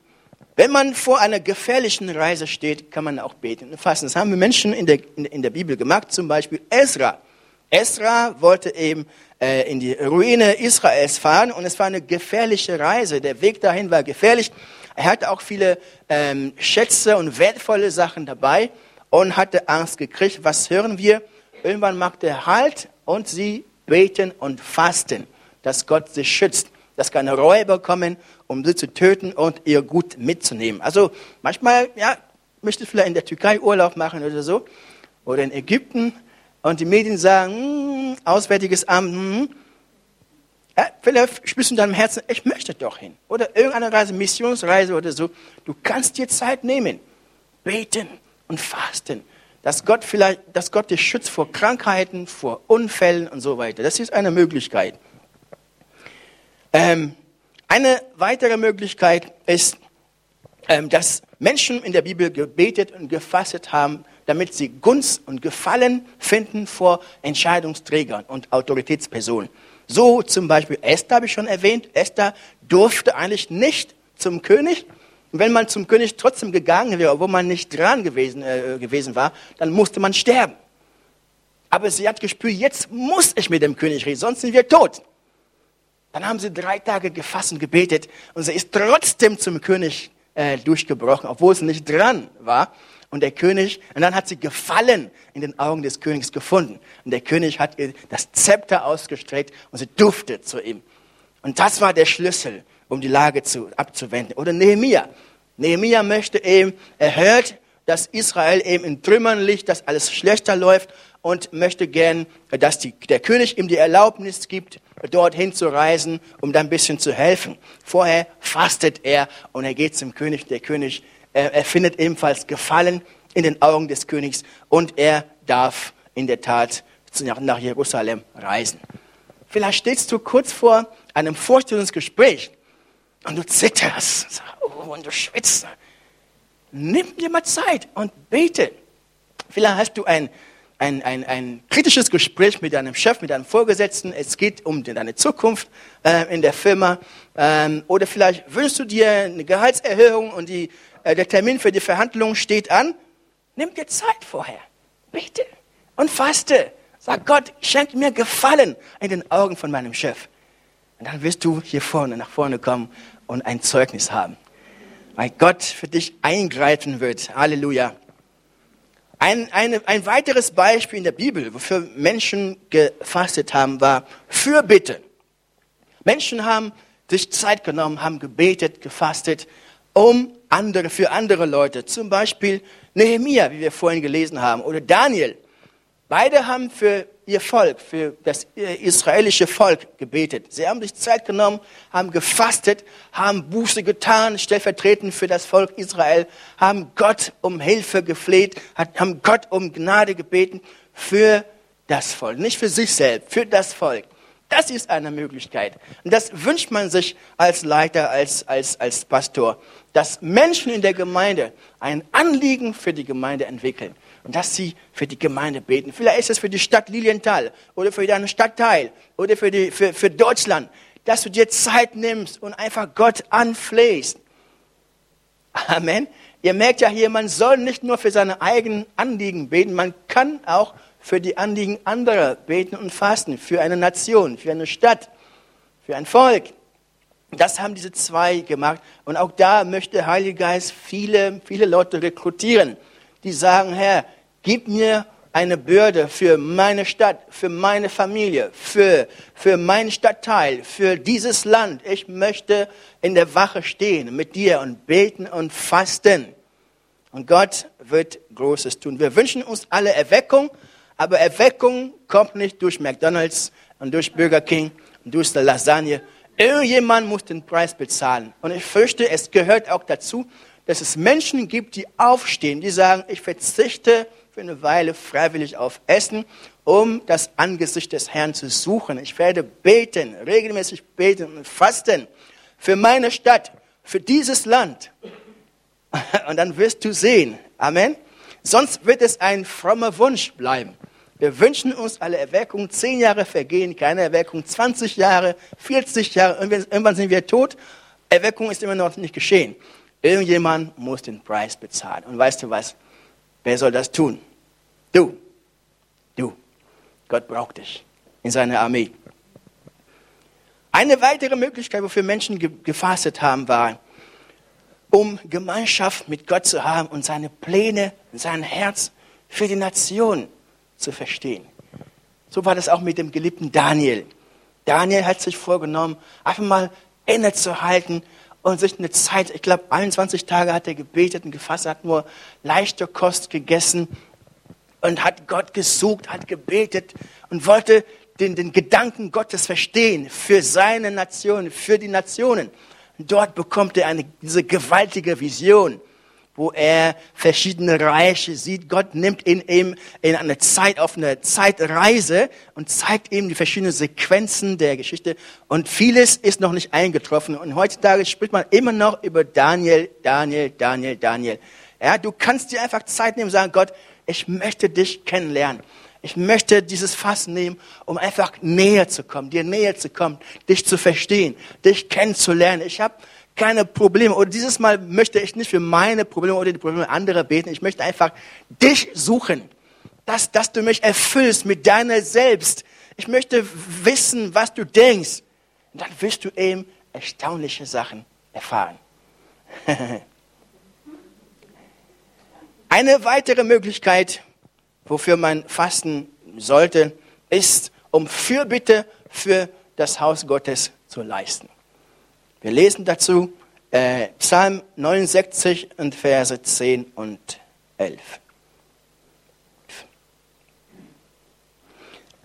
wenn man vor einer gefährlichen Reise steht, kann man auch beten und fasten. Das haben wir Menschen in der, in, in der Bibel gemacht, zum Beispiel Ezra. Ezra wollte eben äh, in die Ruine Israels fahren und es war eine gefährliche Reise. Der Weg dahin war gefährlich. Er hatte auch viele ähm, Schätze und wertvolle Sachen dabei und hatte Angst gekriegt. Was hören wir? Irgendwann macht er Halt und sie beten und fasten, dass Gott sie schützt, dass keine Räuber kommen, um sie zu töten und ihr Gut mitzunehmen. Also manchmal, ja, möchte vielleicht in der Türkei Urlaub machen oder so oder in Ägypten und die Medien sagen, hm, Auswärtiges Amt, hm, ja, vielleicht spürst du in deinem Herzen, ich möchte doch hin. Oder irgendeine Reise, Missionsreise oder so. Du kannst dir Zeit nehmen, beten und fasten, dass Gott vielleicht, dass Gott dich schützt vor Krankheiten, vor Unfällen und so weiter. Das ist eine Möglichkeit. Ähm, eine weitere Möglichkeit ist, ähm, dass Menschen in der Bibel gebetet und gefastet haben, damit sie Gunst und Gefallen finden vor Entscheidungsträgern und Autoritätspersonen. So zum Beispiel Esther habe ich schon erwähnt. Esther durfte eigentlich nicht zum König. Wenn man zum König trotzdem gegangen wäre, obwohl man nicht dran gewesen, äh, gewesen war, dann musste man sterben. Aber sie hat gespürt, jetzt muss ich mit dem König reden, sonst sind wir tot. Dann haben sie drei Tage gefasst und gebetet und sie ist trotzdem zum König äh, durchgebrochen, obwohl sie nicht dran war. Und der König, und dann hat sie Gefallen in den Augen des Königs gefunden. Und der König hat ihr das Zepter ausgestreckt und sie durfte zu ihm. Und das war der Schlüssel, um die Lage zu, abzuwenden. Oder Nehemia. Nehemia möchte eben, er hört, dass Israel eben in Trümmern liegt, dass alles schlechter läuft und möchte gern, dass die, der König ihm die Erlaubnis gibt, dorthin zu reisen, um da ein bisschen zu helfen. Vorher fastet er und er geht zum König. Der König er findet ebenfalls Gefallen in den Augen des Königs und er darf in der Tat nach Jerusalem reisen. Vielleicht stehst du kurz vor einem Vorstellungsgespräch und du zitterst oh, und du schwitzt. Nimm dir mal Zeit und bete. Vielleicht hast du ein, ein, ein, ein kritisches Gespräch mit deinem Chef, mit deinem Vorgesetzten. Es geht um deine Zukunft äh, in der Firma. Ähm, oder vielleicht wünschst du dir eine Gehaltserhöhung und die äh, der Termin für die Verhandlungen steht an, nimm dir Zeit vorher. Bitte. Und faste. Sag Gott, schenk mir Gefallen in den Augen von meinem Chef. Und dann wirst du hier vorne, nach vorne kommen und ein Zeugnis haben. Weil Gott für dich eingreifen wird. Halleluja. Ein, eine, ein weiteres Beispiel in der Bibel, wofür Menschen gefastet haben, war Fürbitte. Menschen haben sich Zeit genommen, haben gebetet, gefastet, um andere, für andere Leute. Zum Beispiel Nehemia, wie wir vorhin gelesen haben, oder Daniel. Beide haben für ihr Volk, für das israelische Volk gebetet. Sie haben sich Zeit genommen, haben gefastet, haben Buße getan, stellvertretend für das Volk Israel, haben Gott um Hilfe gefleht, haben Gott um Gnade gebeten für das Volk, nicht für sich selbst, für das Volk. Das ist eine Möglichkeit. Und das wünscht man sich als Leiter, als, als, als Pastor dass Menschen in der Gemeinde ein Anliegen für die Gemeinde entwickeln und dass sie für die Gemeinde beten. Vielleicht ist es für die Stadt Lilienthal oder für deinen Stadtteil oder für, die, für, für Deutschland, dass du dir Zeit nimmst und einfach Gott anflehst. Amen. Ihr merkt ja hier, man soll nicht nur für seine eigenen Anliegen beten, man kann auch für die Anliegen anderer beten und fasten, für eine Nation, für eine Stadt, für ein Volk. Das haben diese zwei gemacht. Und auch da möchte Heilige Geist viele, viele Leute rekrutieren, die sagen, Herr, gib mir eine Bürde für meine Stadt, für meine Familie, für, für meinen Stadtteil, für dieses Land. Ich möchte in der Wache stehen mit dir und beten und fasten. Und Gott wird Großes tun. Wir wünschen uns alle Erweckung, aber Erweckung kommt nicht durch McDonald's und durch Burger King und durch die Lasagne. Irgendjemand muss den Preis bezahlen. Und ich fürchte, es gehört auch dazu, dass es Menschen gibt, die aufstehen, die sagen, ich verzichte für eine Weile freiwillig auf Essen, um das Angesicht des Herrn zu suchen. Ich werde beten, regelmäßig beten und fasten für meine Stadt, für dieses Land. Und dann wirst du sehen, Amen. Sonst wird es ein frommer Wunsch bleiben. Wir wünschen uns alle Erweckung. Zehn Jahre vergehen, keine Erweckung. 20 Jahre, 40 Jahre, irgendwann sind wir tot. Erweckung ist immer noch nicht geschehen. Irgendjemand muss den Preis bezahlen. Und weißt du was? Wer soll das tun? Du. Du. Gott braucht dich in seiner Armee. Eine weitere Möglichkeit, wofür Menschen gefastet haben, war, um Gemeinschaft mit Gott zu haben und seine Pläne, sein Herz für die Nation zu verstehen. So war das auch mit dem geliebten Daniel. Daniel hat sich vorgenommen, einfach mal innezuhalten und sich eine Zeit, ich glaube 21 Tage hat er gebetet und gefasst, hat nur leichte Kost gegessen und hat Gott gesucht, hat gebetet und wollte den, den Gedanken Gottes verstehen für seine Nation, für die Nationen. Dort bekommt er eine, diese gewaltige Vision wo er verschiedene Reiche sieht. Gott nimmt ihn eben in eine Zeit, auf eine Zeitreise und zeigt ihm die verschiedenen Sequenzen der Geschichte. Und vieles ist noch nicht eingetroffen. Und heutzutage spricht man immer noch über Daniel, Daniel, Daniel, Daniel. Ja, du kannst dir einfach Zeit nehmen und sagen, Gott, ich möchte dich kennenlernen. Ich möchte dieses Fass nehmen, um einfach näher zu kommen, dir näher zu kommen, dich zu verstehen, dich kennenzulernen. Ich habe keine Probleme. Oder dieses Mal möchte ich nicht für meine Probleme oder die Probleme anderer beten. Ich möchte einfach dich suchen, dass, dass du mich erfüllst mit deiner Selbst. Ich möchte wissen, was du denkst. Und dann wirst du eben erstaunliche Sachen erfahren. Eine weitere Möglichkeit, wofür man fasten sollte, ist, um Fürbitte für das Haus Gottes zu leisten. Wir lesen dazu äh, Psalm 69 und Verse 10 und 11.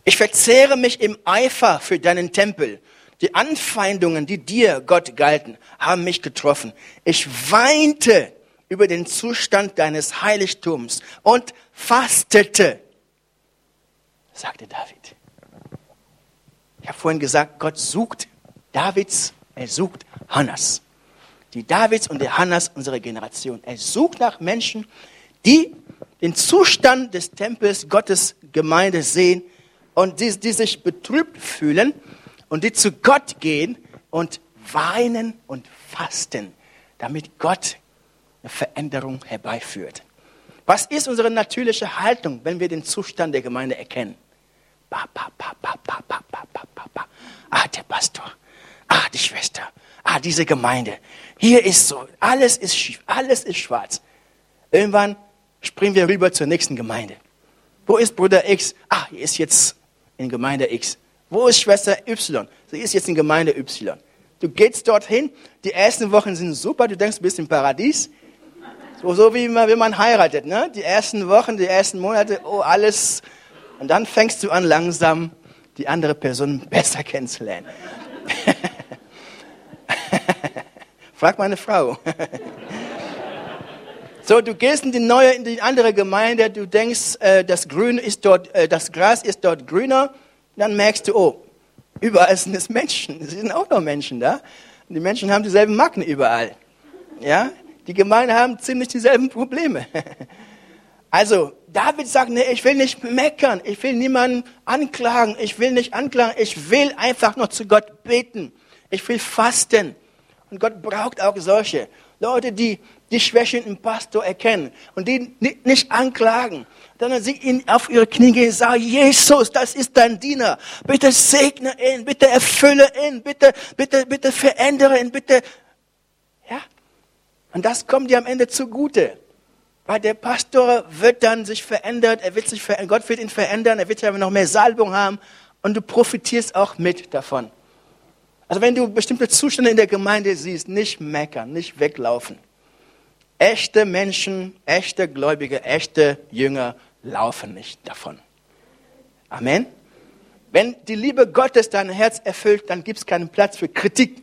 Ich verzehre mich im Eifer für deinen Tempel. Die Anfeindungen, die dir, Gott, galten, haben mich getroffen. Ich weinte über den Zustand deines Heiligtums und fastete, sagte David. Ich habe vorhin gesagt, Gott sucht Davids er sucht Hannas. Die Davids und die Hannas unserer Generation. Er sucht nach Menschen, die den Zustand des Tempels Gottes Gemeinde sehen und die, die sich betrübt fühlen und die zu Gott gehen und weinen und fasten, damit Gott eine Veränderung herbeiführt. Was ist unsere natürliche Haltung, wenn wir den Zustand der Gemeinde erkennen? Ba, ba, ba, ba, ba, ba, ba, ba. Ah, der Pastor Ah, die Schwester. Ah, diese Gemeinde. Hier ist so, alles ist schief, alles ist schwarz. Irgendwann springen wir rüber zur nächsten Gemeinde. Wo ist Bruder X? Ah, hier ist jetzt in Gemeinde X. Wo ist Schwester Y? Sie ist jetzt in Gemeinde Y. Du gehst dorthin, die ersten Wochen sind super, du denkst, du bist im Paradies. So, so wie man, wenn man heiratet, ne? Die ersten Wochen, die ersten Monate, oh, alles. Und dann fängst du an, langsam die andere Person besser kennenzulernen. Frag meine Frau. so, du gehst in die neue, in die andere Gemeinde, du denkst, äh, das Grün ist dort, äh, das Gras ist dort grüner, dann merkst du, oh, überall sind es Menschen, es sind auch noch Menschen da. Und die Menschen haben dieselben Macken überall. Ja, die Gemeinden haben ziemlich dieselben Probleme. Also, David sagt, nee, ich will nicht meckern, ich will niemanden anklagen, ich will nicht anklagen, ich will einfach nur zu Gott beten. Ich will fasten. Und Gott braucht auch solche Leute, die die Schwächen im Pastor erkennen und die nicht anklagen, sondern sie ihn auf ihre Knie gehen und sagen, Jesus, das ist dein Diener. Bitte segne ihn, bitte erfülle ihn, bitte, bitte, bitte verändere ihn, bitte. Ja? Und das kommt dir am Ende zugute. Weil der Pastor wird dann sich verändert, er wird sich verändern, Gott wird ihn verändern, er wird ja noch mehr Salbung haben und du profitierst auch mit davon. Also wenn du bestimmte Zustände in der Gemeinde siehst, nicht meckern, nicht weglaufen. Echte Menschen, echte Gläubige, echte Jünger laufen nicht davon. Amen. Wenn die Liebe Gottes dein Herz erfüllt, dann gibt es keinen Platz für Kritik,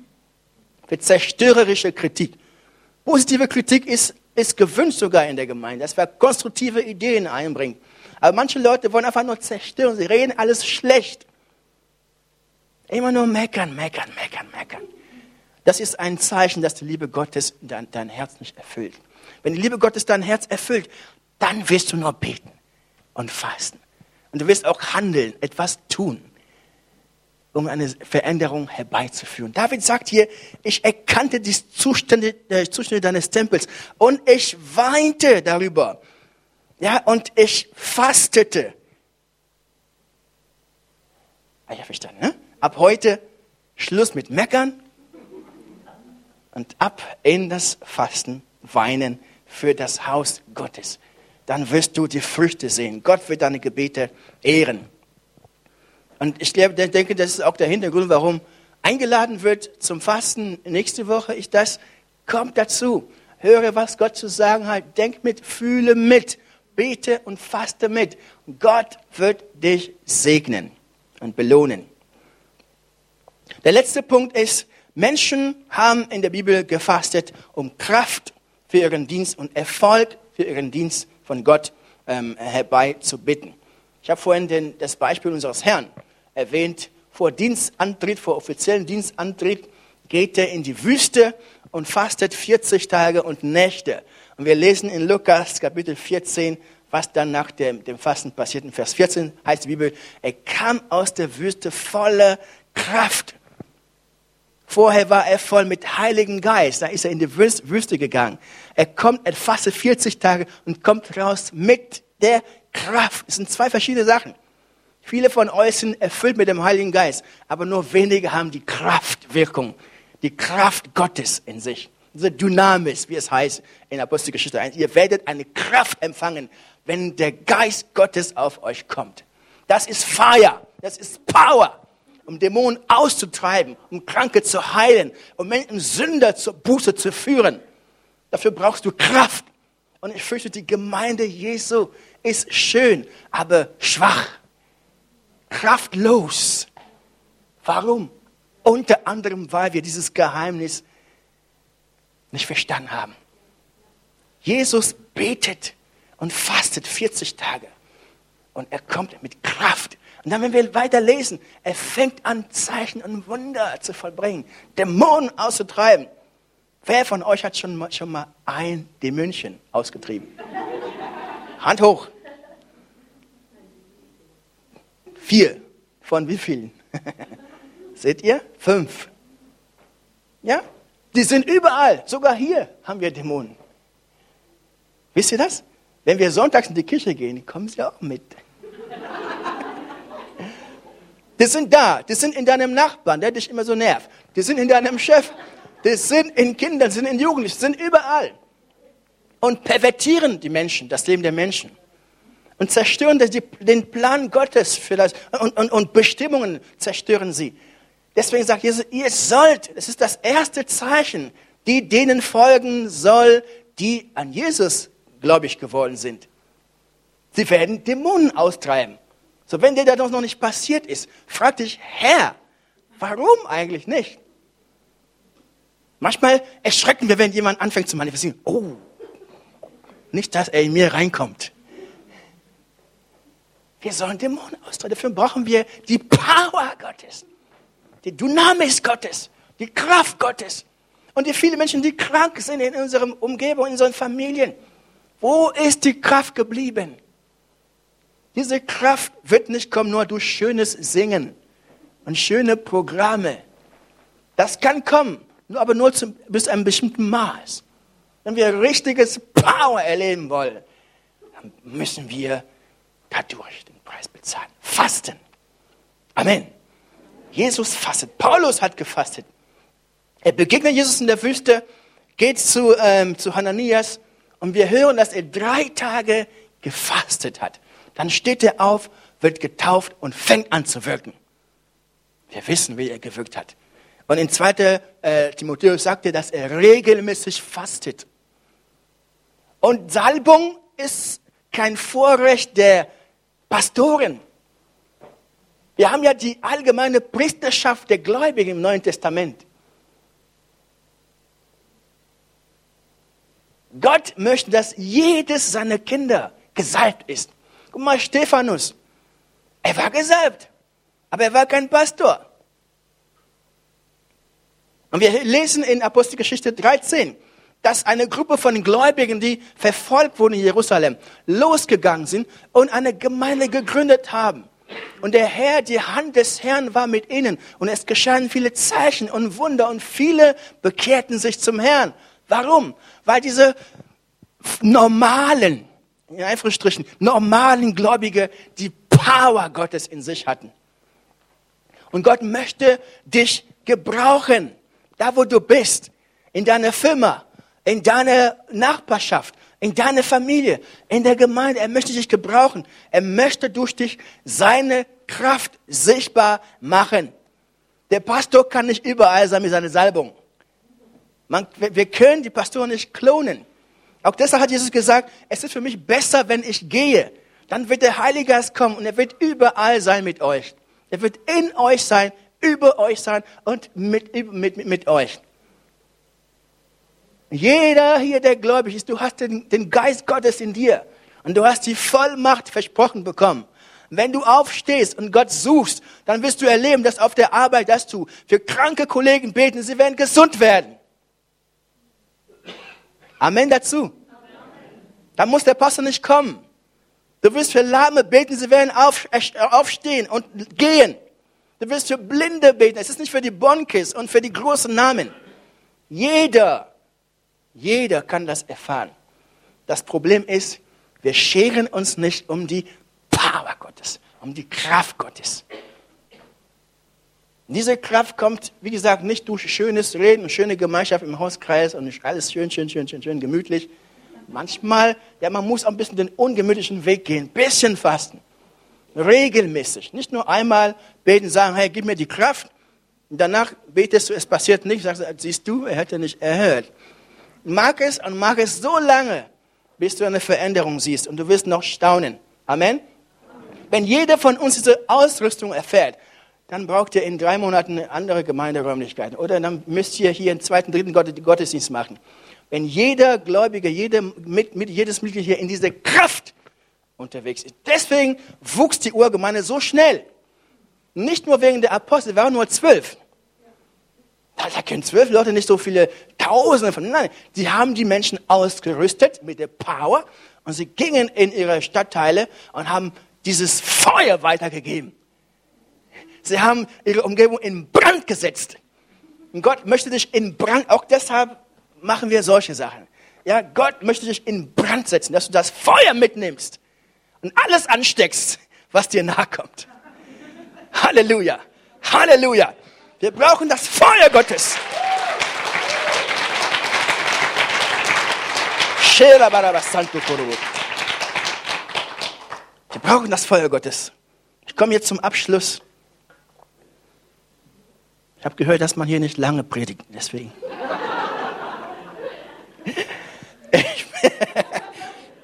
für zerstörerische Kritik. Positive Kritik ist, ist gewünscht sogar in der Gemeinde, dass wir konstruktive Ideen einbringen. Aber manche Leute wollen einfach nur zerstören, sie reden alles schlecht. Immer nur meckern, meckern, meckern, meckern. Das ist ein Zeichen, dass die Liebe Gottes dein, dein Herz nicht erfüllt. Wenn die Liebe Gottes dein Herz erfüllt, dann wirst du nur beten und fasten. Und du wirst auch handeln, etwas tun, um eine Veränderung herbeizuführen. David sagt hier, ich erkannte die Zustände, äh, Zustände deines Tempels und ich weinte darüber. Ja, und ich fastete. Ah, ja, verstanden, ne? Ab heute Schluss mit Meckern und ab in das Fasten, Weinen für das Haus Gottes dann wirst du die Früchte sehen. Gott wird deine Gebete ehren. Und ich denke, das ist auch der Hintergrund, warum eingeladen wird zum Fasten nächste Woche. Ich das kommt dazu. Höre, was Gott zu sagen hat. Denk mit, fühle mit, bete und faste mit. Gott wird dich segnen und belohnen. Der letzte Punkt ist, Menschen haben in der Bibel gefastet, um Kraft für ihren Dienst und Erfolg für ihren Dienst von Gott ähm, herbeizubitten. Ich habe vorhin den, das Beispiel unseres Herrn erwähnt. Vor Dienstantritt, vor offiziellen Dienstantritt geht er in die Wüste und fastet 40 Tage und Nächte. Und wir lesen in Lukas Kapitel 14, was dann nach dem, dem Fasten passiert. In Vers 14 heißt die Bibel, er kam aus der Wüste voller Kraft Vorher war er voll mit Heiligen Geist. Da ist er in die Wüste gegangen. Er kommt, er fastet 40 Tage und kommt raus mit der Kraft. Es sind zwei verschiedene Sachen. Viele von euch sind erfüllt mit dem Heiligen Geist, aber nur wenige haben die Kraftwirkung, die Kraft Gottes in sich. Diese Dynamis, wie es heißt in Apostelgeschichte 1. Ihr werdet eine Kraft empfangen, wenn der Geist Gottes auf euch kommt. Das ist Fire, das ist Power um Dämonen auszutreiben, um Kranke zu heilen, um Menschen Sünder zur Buße zu führen. Dafür brauchst du Kraft. Und ich fürchte, die Gemeinde Jesu ist schön, aber schwach, kraftlos. Warum? Unter anderem, weil wir dieses Geheimnis nicht verstanden haben. Jesus betet und fastet 40 Tage. Und er kommt mit Kraft. Und dann, wenn wir weiter lesen, er fängt an, Zeichen und Wunder zu vollbringen, Dämonen auszutreiben. Wer von euch hat schon mal, schon mal ein Dämonchen ausgetrieben? Hand hoch. Vier. Von wie vielen? Seht ihr? Fünf. Ja? Die sind überall. Sogar hier haben wir Dämonen. Wisst ihr das? Wenn wir sonntags in die Kirche gehen, kommen sie auch mit. Die sind da, die sind in deinem Nachbarn, der dich immer so nervt. Die sind in deinem Chef, die sind in Kindern, die sind in Jugendlichen, die sind überall. Und pervertieren die Menschen, das Leben der Menschen. Und zerstören den Plan Gottes das, und, und, und Bestimmungen zerstören sie. Deswegen sagt Jesus, ihr sollt, es ist das erste Zeichen, die denen folgen soll, die an Jesus gläubig geworden sind. Sie werden Dämonen austreiben. So, wenn dir das noch nicht passiert ist, frag dich, Herr, warum eigentlich nicht? Manchmal erschrecken wir, wenn jemand anfängt zu manifestieren. Oh, nicht, dass er in mir reinkommt. Wir sollen Dämonen austreiben. Dafür brauchen wir die Power Gottes, die Dynamis Gottes, die Kraft Gottes. Und die vielen Menschen, die krank sind in unserer Umgebung, in unseren Familien. Wo ist die Kraft geblieben? Diese Kraft wird nicht kommen nur durch schönes Singen und schöne Programme. Das kann kommen, aber nur zum, bis einem bestimmten Maß. Wenn wir richtiges Power erleben wollen, dann müssen wir dadurch den Preis bezahlen. Fasten. Amen. Jesus fastet. Paulus hat gefastet. Er begegnet Jesus in der Wüste, geht zu, ähm, zu Hananias Und wir hören, dass er drei Tage gefastet hat. Dann steht er auf, wird getauft und fängt an zu wirken. Wir wissen, wie er gewirkt hat. Und in 2. Äh, Timotheus sagte, dass er regelmäßig fastet. Und Salbung ist kein Vorrecht der Pastoren. Wir haben ja die allgemeine Priesterschaft der Gläubigen im Neuen Testament. Gott möchte, dass jedes seiner Kinder gesalbt ist. Guck mal, Stephanus, er war gesalbt, aber er war kein Pastor. Und wir lesen in Apostelgeschichte 13, dass eine Gruppe von Gläubigen, die verfolgt wurden in Jerusalem, losgegangen sind und eine Gemeinde gegründet haben. Und der Herr, die Hand des Herrn war mit ihnen. Und es geschahen viele Zeichen und Wunder und viele bekehrten sich zum Herrn. Warum? Weil diese normalen, in Anführungsstrichen, normalen Gläubige die Power Gottes in sich hatten. Und Gott möchte dich gebrauchen, da wo du bist, in deiner Firma, in deiner Nachbarschaft, in deiner Familie, in der Gemeinde. Er möchte dich gebrauchen. Er möchte durch dich seine Kraft sichtbar machen. Der Pastor kann nicht überall sein mit seiner Salbung. Man, wir können die Pastoren nicht klonen. Auch deshalb hat Jesus gesagt, es ist für mich besser, wenn ich gehe. Dann wird der Heilige Geist kommen und er wird überall sein mit euch. Er wird in euch sein, über euch sein und mit, mit, mit, mit euch. Jeder hier, der gläubig ist, du hast den, den Geist Gottes in dir und du hast die Vollmacht versprochen bekommen. Wenn du aufstehst und Gott suchst, dann wirst du erleben, dass auf der Arbeit, dass du für kranke Kollegen beten, sie werden gesund werden. Amen dazu. Da muss der Pastor nicht kommen. Du wirst für Lahme beten, sie werden auf, aufstehen und gehen. Du wirst für Blinde beten. Es ist nicht für die Bonkis und für die großen Namen. Jeder jeder kann das erfahren. Das Problem ist, wir scheren uns nicht um die Power Gottes, um die Kraft Gottes. Diese Kraft kommt, wie gesagt, nicht durch schönes Reden und schöne Gemeinschaft im Hauskreis und alles schön, schön, schön, schön, schön gemütlich. Manchmal, ja, man muss auch ein bisschen den ungemütlichen Weg gehen, ein bisschen fasten. Regelmäßig. Nicht nur einmal beten, sagen, hey, gib mir die Kraft. Und danach betest du, es passiert nichts. Sagst du, siehst du, er hätte nicht erhört mag es und mag es so lange, bis du eine Veränderung siehst und du wirst noch staunen. Amen. Wenn jeder von uns diese Ausrüstung erfährt, dann braucht ihr in drei Monaten andere Gemeinderäumlichkeit. Oder dann müsst ihr hier einen zweiten, dritten Gottesdienst machen. Wenn jeder Gläubige, jeder, mit, mit, jedes Mitglied hier in dieser Kraft unterwegs ist. Deswegen wuchs die Urgemeinde so schnell. Nicht nur wegen der Apostel, wir waren nur zwölf. Da können zwölf Leute nicht so viele Tausende von. Nein, sie haben die Menschen ausgerüstet mit der Power und sie gingen in ihre Stadtteile und haben dieses Feuer weitergegeben. Sie haben ihre Umgebung in Brand gesetzt. Und Gott möchte dich in Brand, auch deshalb machen wir solche Sachen. Ja, Gott möchte dich in Brand setzen, dass du das Feuer mitnimmst und alles ansteckst, was dir nahe kommt. Halleluja. Halleluja. Wir brauchen das Feuer Gottes. Wir brauchen das Feuer Gottes. Ich komme jetzt zum Abschluss. Ich habe gehört, dass man hier nicht lange predigt, deswegen. Ich,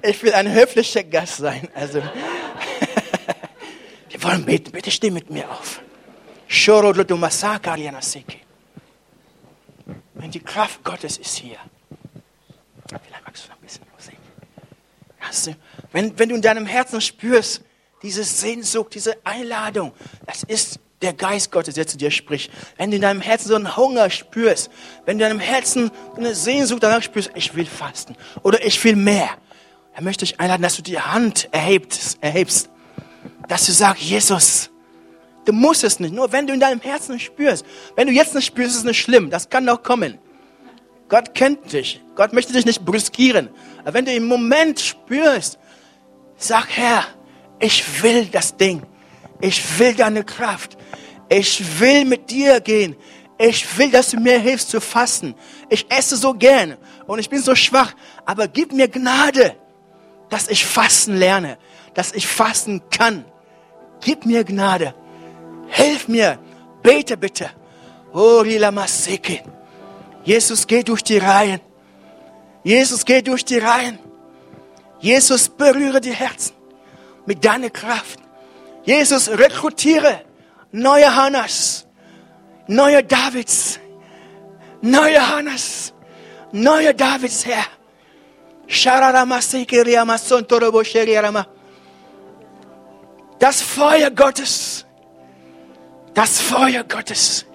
ich will ein höflicher Gast sein. Also, wir wollen beten. Bitte steh mit mir auf. Wenn die Kraft Gottes ist hier. Vielleicht magst du noch ein bisschen singen. Wenn, wenn du in deinem Herzen spürst, diese Sehnsucht, diese Einladung, das ist der Geist Gottes, der zu dir spricht. Wenn du in deinem Herzen so einen Hunger spürst, wenn du in deinem Herzen eine Sehnsucht danach spürst, ich will fasten oder ich will mehr, dann möchte ich einladen, dass du die Hand erhebst, erhebst dass du sagst, Jesus, Du musst es nicht. Nur wenn du in deinem Herzen spürst. Wenn du jetzt nicht spürst, ist es nicht schlimm. Das kann noch kommen. Gott kennt dich. Gott möchte dich nicht brüskieren. Aber wenn du im Moment spürst, sag Herr, ich will das Ding. Ich will deine Kraft. Ich will mit dir gehen. Ich will, dass du mir hilfst zu fasten. Ich esse so gern und ich bin so schwach, aber gib mir Gnade, dass ich fasten lerne, dass ich fasten kann. Gib mir Gnade. Hilf mir. Bete bitte. Oh, Jesus, geh durch die Reihen. Jesus, geh durch die Reihen. Jesus, berühre die Herzen mit deiner Kraft. Jesus, rekrutiere neue Hannas, neue Davids, neue Hannas, neue Davids, Herr. Das Feuer Gottes, das Feuer Gottes,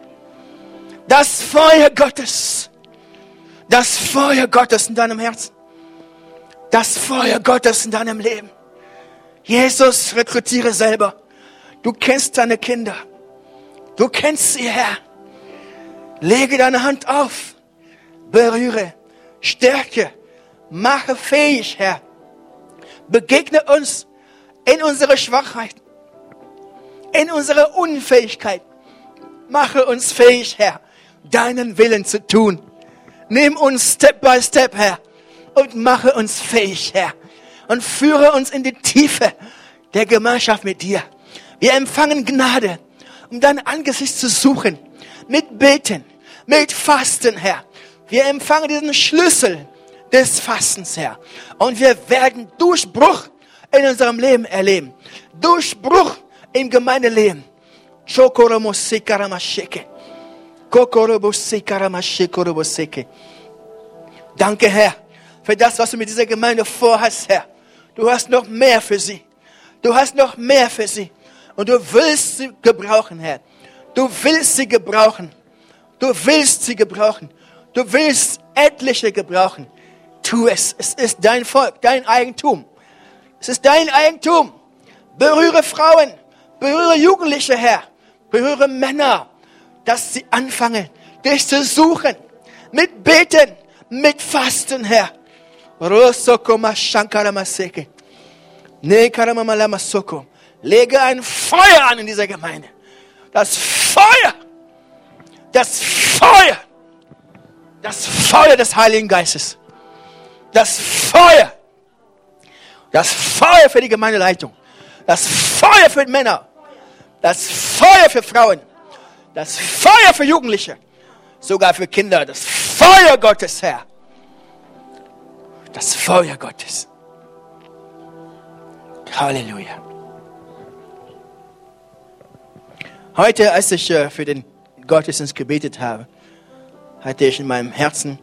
das Feuer Gottes, das Feuer Gottes in deinem Herzen, das Feuer Gottes in deinem Leben. Jesus, rekrutiere selber. Du kennst deine Kinder. Du kennst sie, Herr. Lege deine Hand auf. Berühre. Stärke. Mache fähig, Herr. Begegne uns in unserer Schwachheit. In unserer Unfähigkeit. Mache uns fähig, Herr, deinen Willen zu tun. Nimm uns Step by Step, Herr, und mache uns fähig, Herr. Und führe uns in die Tiefe der Gemeinschaft mit dir. Wir empfangen Gnade, um dein Angesicht zu suchen. Mit Beten, mit Fasten, Herr. Wir empfangen diesen Schlüssel des Fastens, Herr. Und wir werden Durchbruch in unserem Leben erleben. Durchbruch im Gemeindeleben. Danke, Herr, für das, was du mit dieser Gemeinde vorhast, Herr. Du hast noch mehr für sie. Du hast noch mehr für sie. Und du willst sie gebrauchen, Herr. Du willst sie gebrauchen. Du willst sie gebrauchen. Du willst etliche gebrauchen. Tu es. Es ist dein Volk, dein Eigentum. Es ist dein Eigentum. Berühre Frauen, berühre Jugendliche, Herr. Berühre Männer, dass sie anfangen, dich zu suchen. Mit Beten, mit Fasten, Herr. Rosokoma Shankara Maseke. Lege ein Feuer an in dieser Gemeinde. Das Feuer, das Feuer, das Feuer des Heiligen Geistes. Das Feuer, das Feuer für die Gemeindeleitung. Das Feuer für Männer. Das Feuer für Frauen. Das Feuer für Jugendliche. Sogar für Kinder. Das Feuer Gottes, Herr. Das Feuer Gottes. Halleluja. Heute, als ich äh, für den Gottesdienst gebetet habe, hatte ich in meinem Herzen,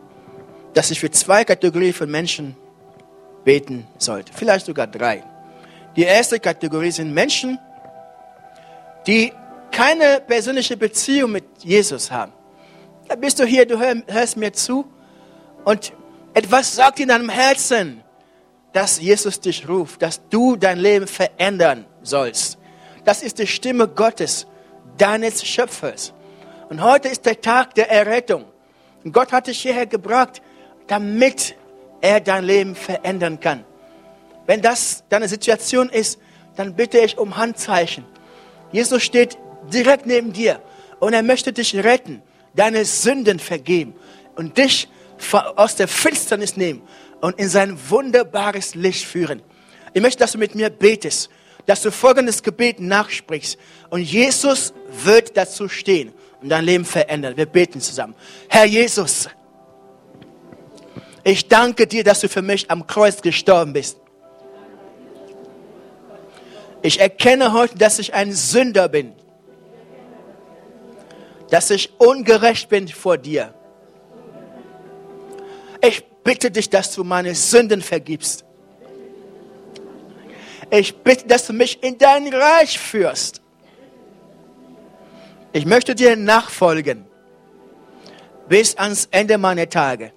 dass ich für zwei Kategorien von Menschen beten sollte. Vielleicht sogar drei. Die erste Kategorie sind Menschen, die keine persönliche Beziehung mit Jesus haben. Da bist du hier, du hörst mir zu und etwas sagt in deinem Herzen, dass Jesus dich ruft, dass du dein Leben verändern sollst. Das ist die Stimme Gottes, deines Schöpfers. Und heute ist der Tag der Errettung. Und Gott hat dich hierher gebracht, damit er dein Leben verändern kann. Wenn das deine Situation ist, dann bitte ich um Handzeichen. Jesus steht direkt neben dir und er möchte dich retten, deine Sünden vergeben und dich aus der Finsternis nehmen und in sein wunderbares Licht führen. Ich möchte, dass du mit mir betest, dass du folgendes Gebet nachsprichst und Jesus wird dazu stehen und dein Leben verändern. Wir beten zusammen. Herr Jesus, ich danke dir, dass du für mich am Kreuz gestorben bist. Ich erkenne heute, dass ich ein Sünder bin, dass ich ungerecht bin vor dir. Ich bitte dich, dass du meine Sünden vergibst. Ich bitte, dass du mich in dein Reich führst. Ich möchte dir nachfolgen bis ans Ende meiner Tage.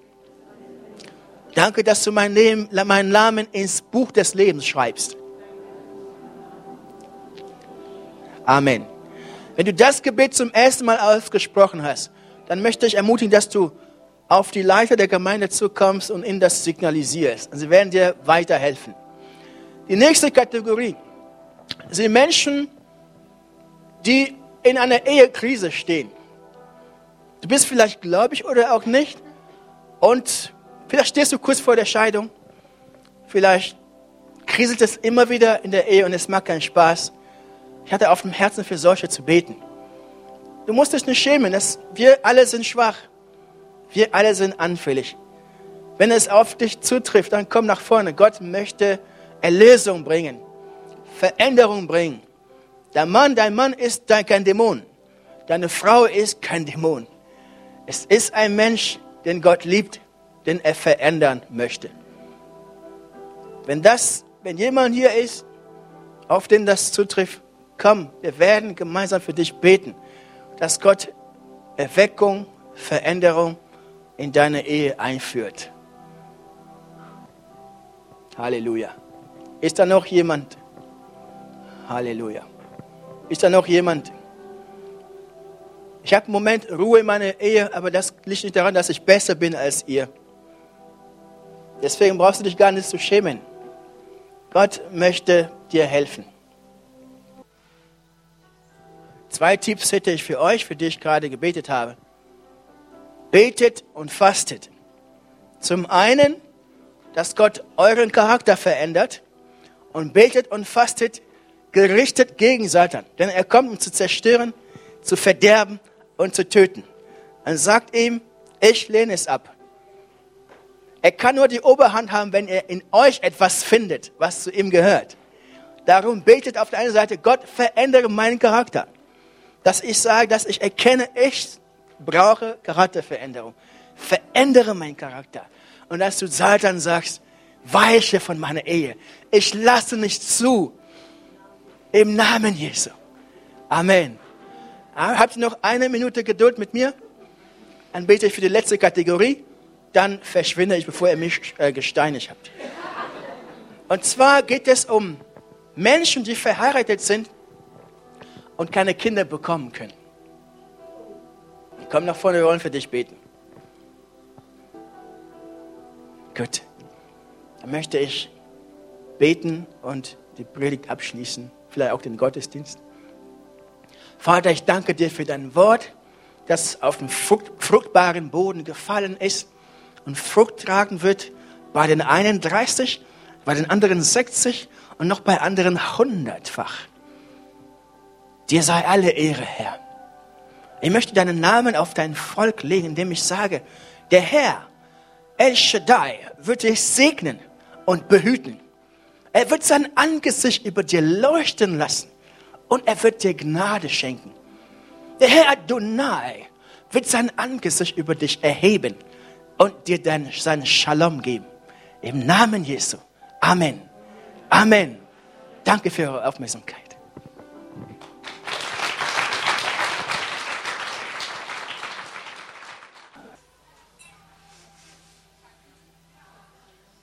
Danke, dass du mein Leben, meinen Namen ins Buch des Lebens schreibst. Amen. Wenn du das Gebet zum ersten Mal ausgesprochen hast, dann möchte ich ermutigen, dass du auf die Leiter der Gemeinde zukommst und ihnen das signalisierst. Und sie werden dir weiterhelfen. Die nächste Kategorie sind Menschen, die in einer Ehekrise stehen. Du bist vielleicht gläubig oder auch nicht und Vielleicht stehst du kurz vor der Scheidung. Vielleicht kriselt es immer wieder in der Ehe und es macht keinen Spaß. Ich hatte auf dem Herzen für solche zu beten. Du musst dich nicht schämen. Das, wir alle sind schwach. Wir alle sind anfällig. Wenn es auf dich zutrifft, dann komm nach vorne. Gott möchte Erlösung bringen, Veränderung bringen. Der Mann, dein Mann ist kein Dämon. Deine Frau ist kein Dämon. Es ist ein Mensch, den Gott liebt, den er verändern möchte. Wenn das, wenn jemand hier ist, auf den das zutrifft, komm, wir werden gemeinsam für dich beten, dass Gott Erweckung, Veränderung in deine Ehe einführt. Halleluja. Ist da noch jemand? Halleluja. Ist da noch jemand? Ich habe im Moment Ruhe in meiner Ehe, aber das liegt nicht daran, dass ich besser bin als ihr. Deswegen brauchst du dich gar nicht zu schämen. Gott möchte dir helfen. Zwei Tipps hätte ich für euch, für die ich gerade gebetet habe. Betet und fastet. Zum einen dass Gott euren Charakter verändert und betet und fastet gerichtet gegen Satan. Denn er kommt, um zu zerstören, zu verderben und zu töten. Dann sagt ihm, ich lehne es ab. Er kann nur die Oberhand haben, wenn er in euch etwas findet, was zu ihm gehört. Darum betet auf der einen Seite, Gott verändere meinen Charakter. Dass ich sage, dass ich erkenne, ich brauche Charakterveränderung. Verändere meinen Charakter und dass du Satan sagst, weiche von meiner Ehe. Ich lasse nicht zu. Im Namen Jesu. Amen. Ah, habt ihr noch eine Minute Geduld mit mir? Dann bete ich für die letzte Kategorie. Dann verschwinde ich, bevor ihr mich äh, gesteinigt habt. Und zwar geht es um Menschen, die verheiratet sind und keine Kinder bekommen können. Komm nach vorne, wir wollen für dich beten. Gut, möchte ich beten und die Predigt abschließen, vielleicht auch den Gottesdienst. Vater, ich danke dir für dein Wort, das auf den fruchtbaren Boden gefallen ist und Frucht tragen wird, bei den einen 30, bei den anderen 60 und noch bei anderen hundertfach. Dir sei alle Ehre, Herr. Ich möchte deinen Namen auf dein Volk legen, indem ich sage, der Herr El Shaddai wird dich segnen und behüten. Er wird sein Angesicht über dir leuchten lassen und er wird dir Gnade schenken. Der Herr Adonai wird sein Angesicht über dich erheben und dir dann seinen Shalom geben. Im Namen Jesu. Amen. Amen. Danke für eure Aufmerksamkeit.